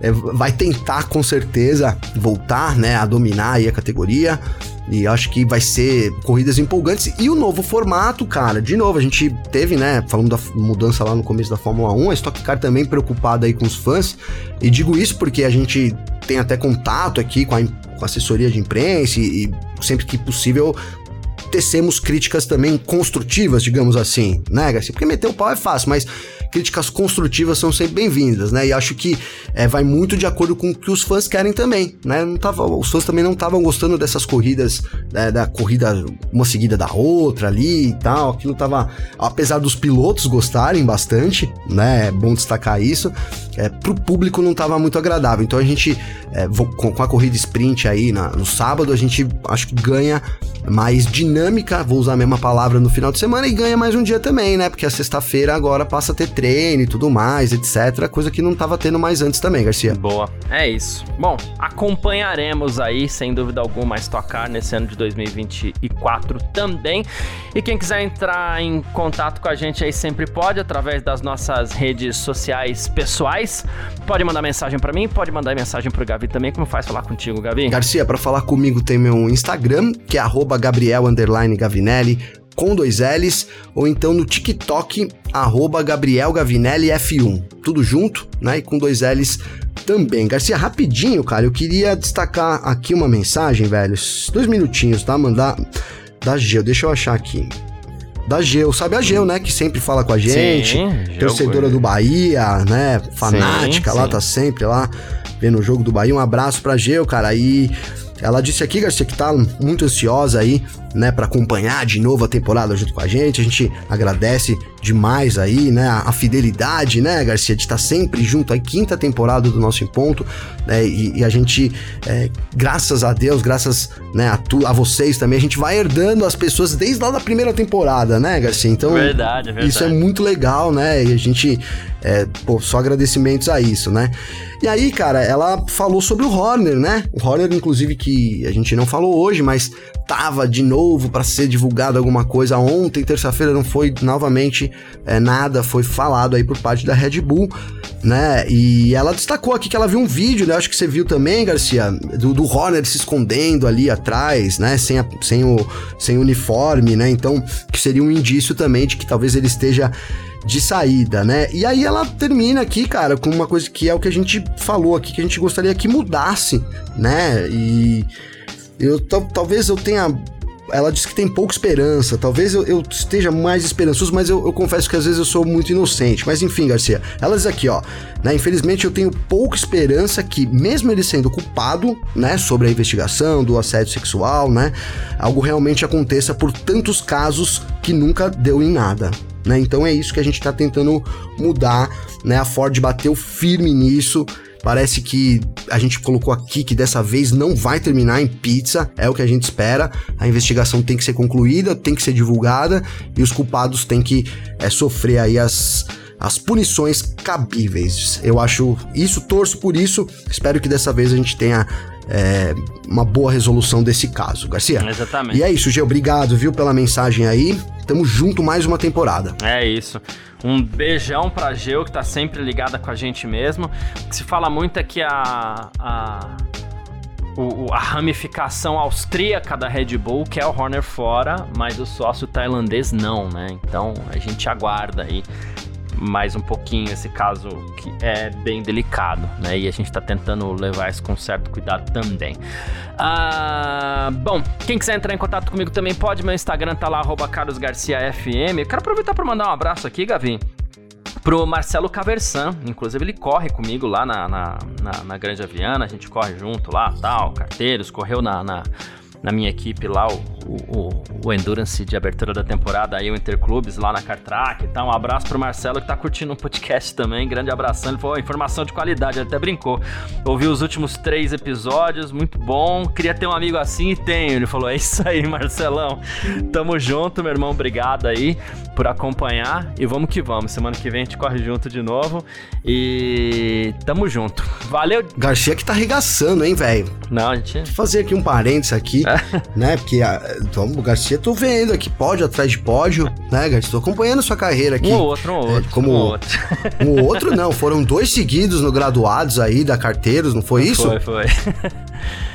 é, vai tentar com certeza voltar, né, a dominar aí a categoria. E acho que vai ser corridas empolgantes. E o novo formato, cara, de novo, a gente teve, né, falando da mudança lá no começo da Fórmula 1, a Stock Car também preocupada aí com os fãs. E digo isso porque a gente tem até contato aqui com a, com a assessoria de imprensa e, e sempre que possível tecemos críticas também construtivas, digamos assim, né, Garcia? Porque meter o pau é fácil, mas críticas construtivas são sempre bem-vindas, né? E acho que é, vai muito de acordo com o que os fãs querem também, né? Não tava, os fãs também não estavam gostando dessas corridas, né, da corrida uma seguida da outra ali e tal. Aquilo tava, apesar dos pilotos gostarem bastante, né? É bom destacar isso. É, pro público não tava muito agradável. Então a gente, é, com, a corrida sprint aí na, no sábado, a gente acho que ganha mais dinâmica, vou usar a mesma palavra no final de semana, e ganha mais um dia também, né? Porque a sexta-feira agora passa a ter treino e tudo mais, etc. Coisa que não tava tendo mais antes também, Garcia. Boa, é isso. Bom, acompanharemos aí, sem dúvida alguma, a Stock Car nesse ano de 2024 também. E quem quiser entrar em contato com a gente aí sempre pode, através das nossas redes sociais pessoais. Pode mandar mensagem para mim, pode mandar mensagem pro Gavi também. Como faz falar contigo, Gavi? Garcia, para falar comigo tem meu Instagram, que é Gabriel Gavinelli, com dois L's, ou então no TikTok, arroba Gabriel Gavinelli F1. Tudo junto, né? E com dois L's também. Garcia, rapidinho, cara, eu queria destacar aqui uma mensagem, velho. Dois minutinhos, tá? Mandar da Geo, deixa eu achar aqui. Da Geo, sabe a Geo, né? Que sempre fala com a gente. Sim, torcedora do Bahia, né? Fanática sim, lá, sim. tá sempre lá vendo o jogo do Bahia. Um abraço pra Geo, cara. E ela disse aqui, Garcia, que tá muito ansiosa aí, né, para acompanhar de novo a temporada junto com a gente. A gente agradece demais aí, né, a, fidelidade, né, Garcia, de estar tá sempre junto aí, quinta temporada do nosso Em Ponto, né, e, e a gente, é, graças a Deus, graças, né, a, tu, a vocês também, a gente vai herdando as pessoas desde lá da primeira temporada, né, Garcia? Então, verdade, verdade. isso é muito legal, né, e a gente, é, pô, só agradecimentos a isso, né. E aí, cara, ela falou sobre o Horner, né? O Horner, inclusive, que a gente não falou hoje, mas tava de novo para ser divulgado alguma coisa ontem, terça-feira, não foi novamente é, nada, foi falado aí por parte da Red Bull, né? E ela destacou aqui que ela viu um vídeo, né? Acho que você viu também, Garcia, do, do Horner se escondendo ali atrás, né? Sem, a, sem, o, sem uniforme, né? Então, que seria um indício também de que talvez ele esteja de saída, né? E aí ela termina aqui, cara, com uma coisa que é o que a gente falou aqui, que a gente gostaria que mudasse, né? E eu talvez eu tenha ela disse que tem pouca esperança. Talvez eu, eu esteja mais esperançoso, mas eu, eu, confesso que às vezes eu sou muito inocente. Mas enfim, Garcia, ela diz aqui, ó. Né, infelizmente eu tenho pouca esperança que, mesmo ele sendo culpado, né, sobre a investigação do assédio sexual, né, algo realmente aconteça por tantos casos que nunca deu em nada. Né? Então é isso que a gente está tentando mudar, né? A Ford bateu firme nisso. Parece que a gente colocou aqui que dessa vez não vai terminar em pizza, é o que a gente espera. A investigação tem que ser concluída, tem que ser divulgada e os culpados têm que é, sofrer aí as, as punições cabíveis. Eu acho isso, torço por isso. Espero que dessa vez a gente tenha é, uma boa resolução desse caso, Garcia. Exatamente. E é isso, Gê, obrigado, viu, pela mensagem aí. Tamo junto mais uma temporada. É isso. Um beijão pra Geo, que tá sempre ligada com a gente mesmo. O que se fala muito é que a, a, o, a ramificação austríaca da Red Bull quer o Horner fora, mas o sócio tailandês não, né? Então a gente aguarda aí mais um pouquinho esse caso que é bem delicado, né? E a gente tá tentando levar isso com certo cuidado também. Ah, bom, quem quiser entrar em contato comigo também pode, meu Instagram tá lá, carlosgarciafm. Eu quero aproveitar para mandar um abraço aqui, Gavi, pro Marcelo Caversan. Inclusive, ele corre comigo lá na, na, na, na Grande Aviana, a gente corre junto lá, tal, carteiros, correu na, na na minha equipe lá, o, o, o, Endurance de abertura da temporada, aí o Interclubes lá na Cartrack e tal. Um abraço pro Marcelo que tá curtindo o um podcast também. Grande abração. Ele falou: informação de qualidade, ele até brincou. Ouvi os últimos três episódios, muito bom. Queria ter um amigo assim e tenho. Ele falou: é isso aí, Marcelão. Tamo junto, meu irmão. Obrigado aí por acompanhar. E vamos que vamos. Semana que vem a gente corre junto de novo. E tamo junto. Valeu. Garcia que tá arregaçando, hein, velho? Não, a gente. Vou fazer aqui um parênteses aqui. né? Porque a, o Garcia, tô vendo aqui pódio atrás de pódio, né, Garcia? Tô acompanhando sua carreira aqui. Um ou outro, um é, outro. como um ou outro. um ou outro, não. Foram dois seguidos no graduados aí da Carteiros, não foi isso? Foi, foi.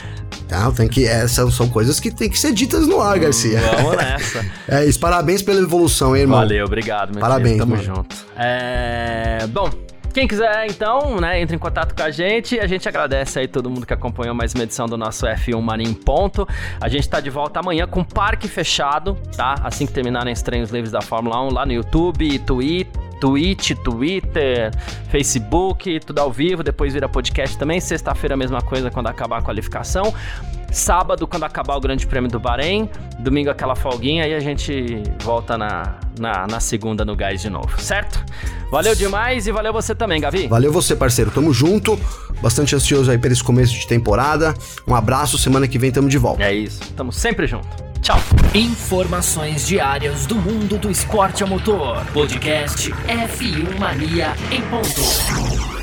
Tá, tem que, essas são coisas que tem que ser ditas no ar, Garcia. Vamos nessa. é isso, parabéns pela evolução, hein, irmão. Valeu, obrigado, meu Parabéns, Tamo mano. junto. É... Bom, quem quiser, então, né, entre em contato com a gente. A gente agradece aí todo mundo que acompanhou mais uma edição do nosso F1 Mania em Ponto. A gente tá de volta amanhã com parque fechado, tá? Assim que terminarem os treinos livres da Fórmula 1 lá no YouTube, Twitter. Twitch, Twitter, Facebook, tudo ao vivo, depois vira podcast também. Sexta-feira a mesma coisa quando acabar a qualificação. Sábado, quando acabar o Grande Prêmio do Bahrein. Domingo, aquela folguinha. E a gente volta na, na, na segunda no gás de novo, certo? Valeu demais e valeu você também, Gavi. Valeu você, parceiro. Tamo junto. Bastante ansioso aí para esse começo de temporada. Um abraço. Semana que vem tamo de volta. É isso. Tamo sempre junto. Tchau. Informações diárias do mundo do esporte a motor. Podcast F1 Mania em ponto.